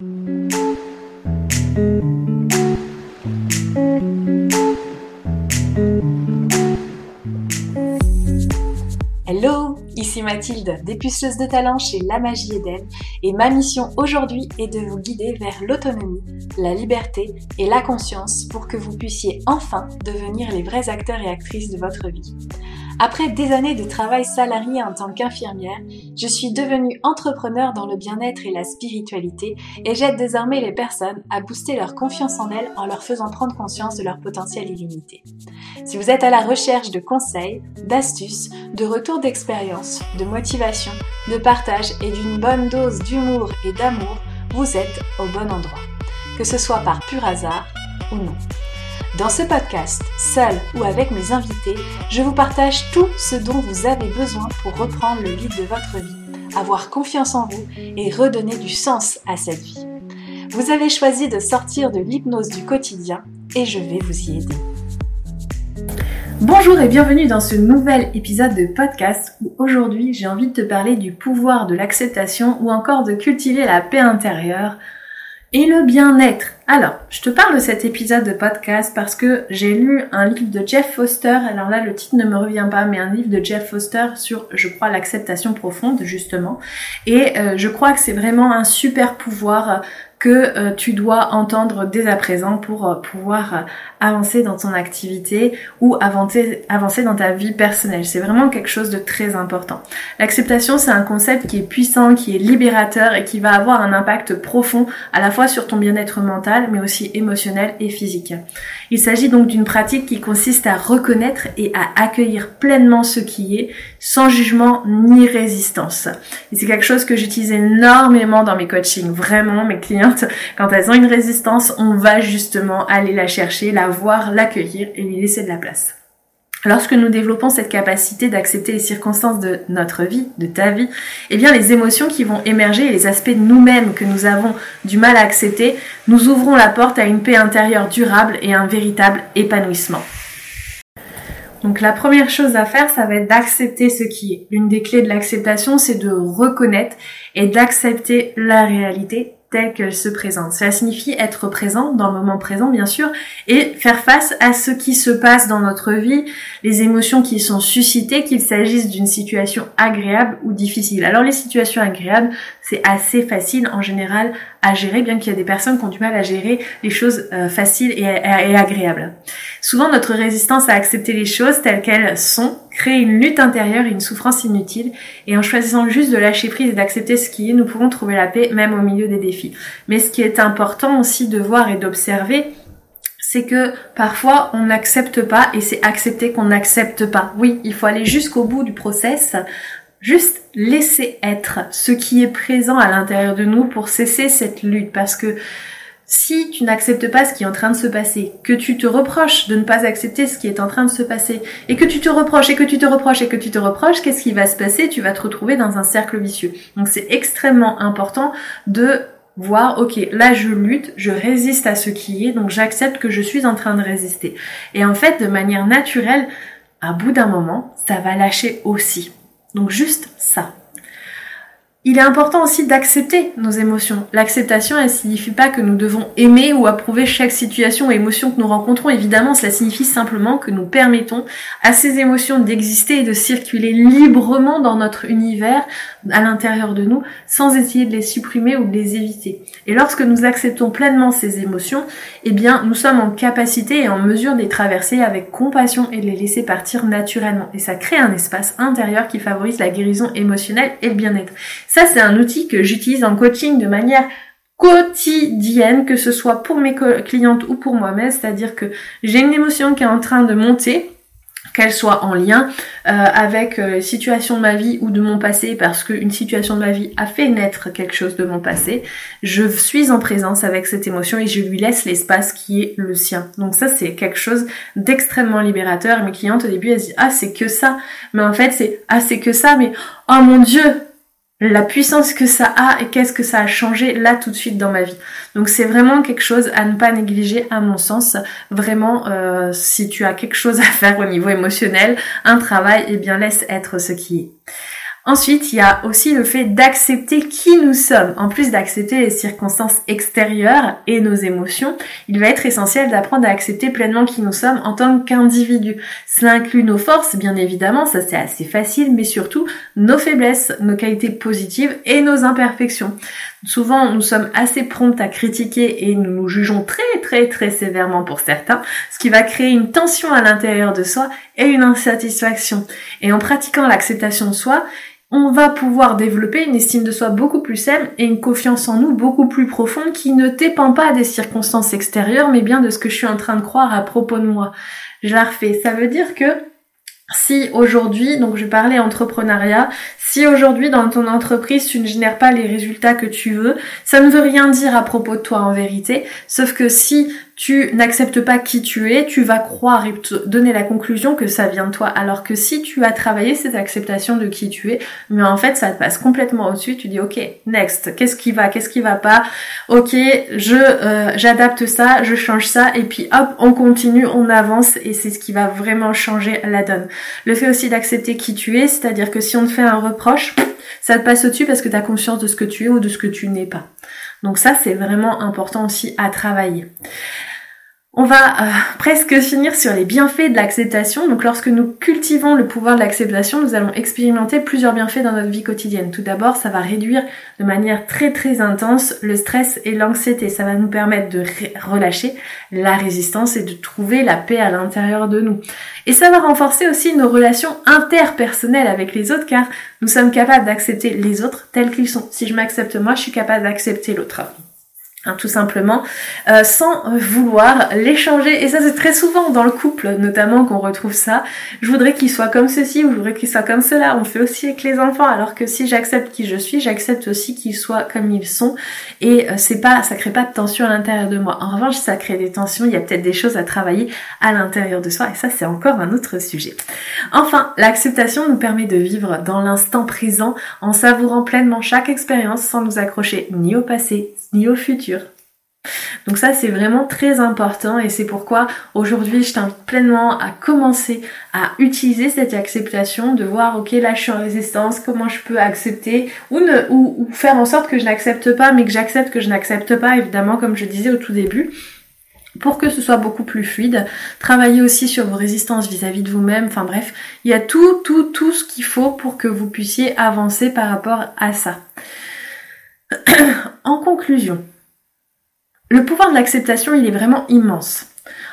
Hello, ici Mathilde, dépuceuse de talent chez La Magie Eden, et ma mission aujourd'hui est de vous guider vers l'autonomie, la liberté et la conscience pour que vous puissiez enfin devenir les vrais acteurs et actrices de votre vie. Après des années de travail salarié en tant qu'infirmière, je suis devenue entrepreneur dans le bien-être et la spiritualité et j'aide désormais les personnes à booster leur confiance en elles en leur faisant prendre conscience de leur potentiel illimité. Si vous êtes à la recherche de conseils, d'astuces, de retours d'expérience, de motivation, de partage et d'une bonne dose d'humour et d'amour, vous êtes au bon endroit. Que ce soit par pur hasard ou non. Dans ce podcast, seul ou avec mes invités, je vous partage tout ce dont vous avez besoin pour reprendre le lead de votre vie, avoir confiance en vous et redonner du sens à cette vie. Vous avez choisi de sortir de l'hypnose du quotidien et je vais vous y aider. Bonjour et bienvenue dans ce nouvel épisode de podcast où aujourd'hui j'ai envie de te parler du pouvoir de l'acceptation ou encore de cultiver la paix intérieure et le bien-être. Alors, je te parle de cet épisode de podcast parce que j'ai lu un livre de Jeff Foster. Alors là, le titre ne me revient pas, mais un livre de Jeff Foster sur, je crois, l'acceptation profonde, justement. Et euh, je crois que c'est vraiment un super pouvoir que euh, tu dois entendre dès à présent pour euh, pouvoir euh, avancer dans ton activité ou avancer, avancer dans ta vie personnelle. C'est vraiment quelque chose de très important. L'acceptation, c'est un concept qui est puissant, qui est libérateur et qui va avoir un impact profond à la fois sur ton bien-être mental, mais aussi émotionnel et physique. Il s'agit donc d'une pratique qui consiste à reconnaître et à accueillir pleinement ce qui est, sans jugement ni résistance. Et c'est quelque chose que j'utilise énormément dans mes coachings. Vraiment, mes clients quand elles ont une résistance, on va justement aller la chercher, la voir, l'accueillir et lui laisser de la place. Lorsque nous développons cette capacité d'accepter les circonstances de notre vie, de ta vie, eh bien les émotions qui vont émerger et les aspects de nous-mêmes que nous avons du mal à accepter, nous ouvrons la porte à une paix intérieure durable et un véritable épanouissement. Donc la première chose à faire, ça va être d'accepter ce qui est. L'une des clés de l'acceptation, c'est de reconnaître et d'accepter la réalité telle qu'elle se présente. Cela signifie être présent dans le moment présent, bien sûr, et faire face à ce qui se passe dans notre vie, les émotions qui sont suscitées, qu'il s'agisse d'une situation agréable ou difficile. Alors les situations agréables, c'est assez facile en général à gérer, bien qu'il y ait des personnes qui ont du mal à gérer les choses euh, faciles et, et agréables. Souvent, notre résistance à accepter les choses telles qu'elles sont crée une lutte intérieure et une souffrance inutile. Et en choisissant juste de lâcher prise et d'accepter ce qui est, nous pouvons trouver la paix même au milieu des défis. Mais ce qui est important aussi de voir et d'observer, c'est que parfois on n'accepte pas et c'est accepter qu'on n'accepte pas. Oui, il faut aller jusqu'au bout du process juste laisser être ce qui est présent à l'intérieur de nous pour cesser cette lutte parce que si tu n'acceptes pas ce qui est en train de se passer, que tu te reproches de ne pas accepter ce qui est en train de se passer, et que tu te reproches, et que tu te reproches, et que tu te reproches, qu'est-ce qui va se passer? Tu vas te retrouver dans un cercle vicieux. Donc c'est extrêmement important de voir, ok, là je lutte, je résiste à ce qui est, donc j'accepte que je suis en train de résister. Et en fait, de manière naturelle, à bout d'un moment, ça va lâcher aussi. Donc juste ça. Il est important aussi d'accepter nos émotions. L'acceptation, elle signifie pas que nous devons aimer ou approuver chaque situation ou émotion que nous rencontrons. Évidemment, cela signifie simplement que nous permettons à ces émotions d'exister et de circuler librement dans notre univers, à l'intérieur de nous, sans essayer de les supprimer ou de les éviter. Et lorsque nous acceptons pleinement ces émotions, eh bien, nous sommes en capacité et en mesure de les traverser avec compassion et de les laisser partir naturellement. Et ça crée un espace intérieur qui favorise la guérison émotionnelle et le bien-être. Ça, c'est un outil que j'utilise en coaching de manière quotidienne, que ce soit pour mes clientes ou pour moi-même, c'est-à-dire que j'ai une émotion qui est en train de monter, qu'elle soit en lien euh, avec euh, situation de ma vie ou de mon passé, parce qu'une situation de ma vie a fait naître quelque chose de mon passé, je suis en présence avec cette émotion et je lui laisse l'espace qui est le sien. Donc ça, c'est quelque chose d'extrêmement libérateur. mes clientes, au début, elles disent, ah, c'est que ça. Mais en fait, c'est, ah, c'est que ça, mais, oh mon dieu, la puissance que ça a et qu'est-ce que ça a changé là tout de suite dans ma vie. Donc c'est vraiment quelque chose à ne pas négliger à mon sens. Vraiment, euh, si tu as quelque chose à faire au niveau émotionnel, un travail, eh bien laisse être ce qui est. Ensuite, il y a aussi le fait d'accepter qui nous sommes. En plus d'accepter les circonstances extérieures et nos émotions, il va être essentiel d'apprendre à accepter pleinement qui nous sommes en tant qu'individu. Cela inclut nos forces, bien évidemment, ça c'est assez facile, mais surtout nos faiblesses, nos qualités positives et nos imperfections. Souvent, nous sommes assez promptes à critiquer et nous nous jugeons très très très sévèrement pour certains, ce qui va créer une tension à l'intérieur de soi et une insatisfaction. Et en pratiquant l'acceptation de soi, on va pouvoir développer une estime de soi beaucoup plus saine et une confiance en nous beaucoup plus profonde qui ne dépend pas des circonstances extérieures mais bien de ce que je suis en train de croire à propos de moi. Je la refais. Ça veut dire que si aujourd'hui, donc je parlais entrepreneuriat, si aujourd'hui dans ton entreprise tu ne génères pas les résultats que tu veux, ça ne veut rien dire à propos de toi en vérité, sauf que si tu n'acceptes pas qui tu es, tu vas croire et te donner la conclusion que ça vient de toi. Alors que si tu as travaillé cette acceptation de qui tu es, mais en fait ça te passe complètement au-dessus, tu dis ok, next, qu'est-ce qui va, qu'est-ce qui va pas, ok, je euh, j'adapte ça, je change ça, et puis hop, on continue, on avance, et c'est ce qui va vraiment changer la donne. Le fait aussi d'accepter qui tu es, c'est-à-dire que si on te fait un reproche, ça te passe au-dessus parce que tu as conscience de ce que tu es ou de ce que tu n'es pas. Donc ça, c'est vraiment important aussi à travailler. On va euh, presque finir sur les bienfaits de l'acceptation. Donc lorsque nous cultivons le pouvoir de l'acceptation, nous allons expérimenter plusieurs bienfaits dans notre vie quotidienne. Tout d'abord, ça va réduire de manière très très intense le stress et l'anxiété. Ça va nous permettre de relâcher la résistance et de trouver la paix à l'intérieur de nous. Et ça va renforcer aussi nos relations interpersonnelles avec les autres car nous sommes capables d'accepter les autres tels qu'ils sont. Si je m'accepte moi, je suis capable d'accepter l'autre. Hein, tout simplement, euh, sans vouloir l'échanger. Et ça, c'est très souvent dans le couple, notamment, qu'on retrouve ça. Je voudrais qu'il soit comme ceci ou je voudrais qu'il soit comme cela. On fait aussi avec les enfants. Alors que si j'accepte qui je suis, j'accepte aussi qu'ils soient comme ils sont. Et euh, c'est pas, ça crée pas de tension à l'intérieur de moi. En revanche, ça crée des tensions. Il y a peut-être des choses à travailler à l'intérieur de soi. Et ça, c'est encore un autre sujet. Enfin, l'acceptation nous permet de vivre dans l'instant présent en savourant pleinement chaque expérience sans nous accrocher ni au passé ni au futur. Donc ça c'est vraiment très important et c'est pourquoi aujourd'hui je t'invite pleinement à commencer à utiliser cette acceptation, de voir ok là je suis en résistance, comment je peux accepter ou, ne, ou, faire en sorte que je n'accepte pas mais que j'accepte que je n'accepte pas évidemment comme je disais au tout début pour que ce soit beaucoup plus fluide. Travailler aussi sur vos résistances vis-à-vis -vis de vous-même. Enfin bref, il y a tout, tout, tout ce qu'il faut pour que vous puissiez avancer par rapport à ça. en conclusion, le pouvoir de l'acceptation, il est vraiment immense.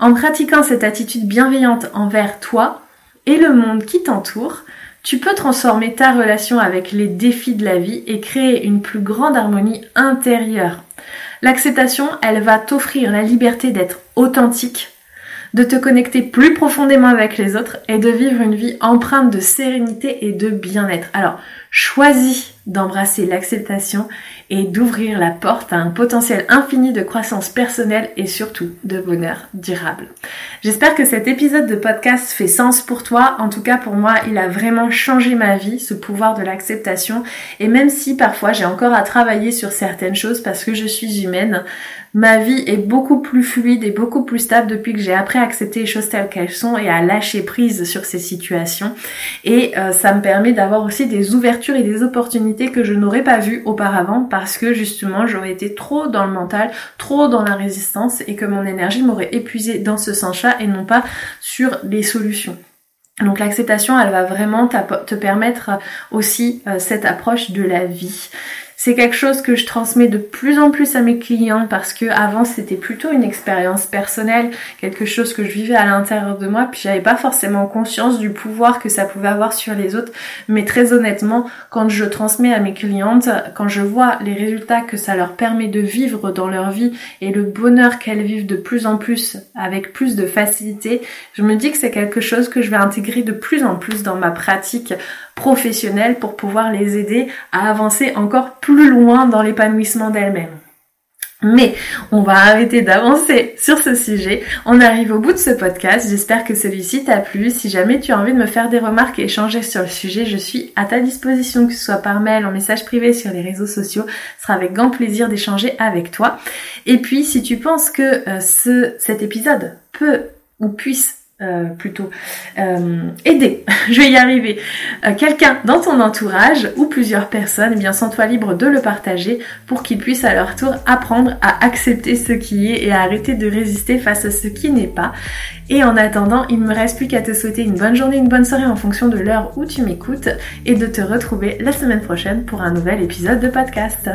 En pratiquant cette attitude bienveillante envers toi et le monde qui t'entoure, tu peux transformer ta relation avec les défis de la vie et créer une plus grande harmonie intérieure. L'acceptation, elle va t'offrir la liberté d'être authentique, de te connecter plus profondément avec les autres et de vivre une vie empreinte de sérénité et de bien-être. Alors, choisis d'embrasser l'acceptation et d'ouvrir la porte à un potentiel infini de croissance personnelle et surtout de bonheur durable. J'espère que cet épisode de podcast fait sens pour toi. En tout cas, pour moi, il a vraiment changé ma vie, ce pouvoir de l'acceptation. Et même si parfois j'ai encore à travailler sur certaines choses parce que je suis humaine, ma vie est beaucoup plus fluide et beaucoup plus stable depuis que j'ai appris à accepter les choses telles qu'elles sont et à lâcher prise sur ces situations. Et euh, ça me permet d'avoir aussi des ouvertures et des opportunités que je n'aurais pas vues auparavant parce que justement j'aurais été trop dans le mental, trop dans la résistance et que mon énergie m'aurait épuisé dans ce sens-là et non pas sur les solutions. Donc l'acceptation, elle va vraiment te permettre aussi euh, cette approche de la vie. C'est quelque chose que je transmets de plus en plus à mes clients parce que avant c'était plutôt une expérience personnelle, quelque chose que je vivais à l'intérieur de moi, puis j'avais pas forcément conscience du pouvoir que ça pouvait avoir sur les autres. Mais très honnêtement, quand je transmets à mes clientes, quand je vois les résultats que ça leur permet de vivre dans leur vie et le bonheur qu'elles vivent de plus en plus avec plus de facilité, je me dis que c'est quelque chose que je vais intégrer de plus en plus dans ma pratique professionnels pour pouvoir les aider à avancer encore plus loin dans l'épanouissement d'elles-mêmes. Mais on va arrêter d'avancer sur ce sujet. On arrive au bout de ce podcast. J'espère que celui-ci t'a plu. Si jamais tu as envie de me faire des remarques et échanger sur le sujet, je suis à ta disposition, que ce soit par mail, en message privé sur les réseaux sociaux. Ce sera avec grand plaisir d'échanger avec toi. Et puis, si tu penses que euh, ce, cet épisode peut ou puisse euh, plutôt euh, aider, je vais y arriver, euh, quelqu'un dans ton entourage ou plusieurs personnes, eh bien sens-toi libre de le partager pour qu'ils puissent à leur tour apprendre à accepter ce qui est et à arrêter de résister face à ce qui n'est pas. Et en attendant, il ne me reste plus qu'à te souhaiter une bonne journée, une bonne soirée en fonction de l'heure où tu m'écoutes et de te retrouver la semaine prochaine pour un nouvel épisode de podcast.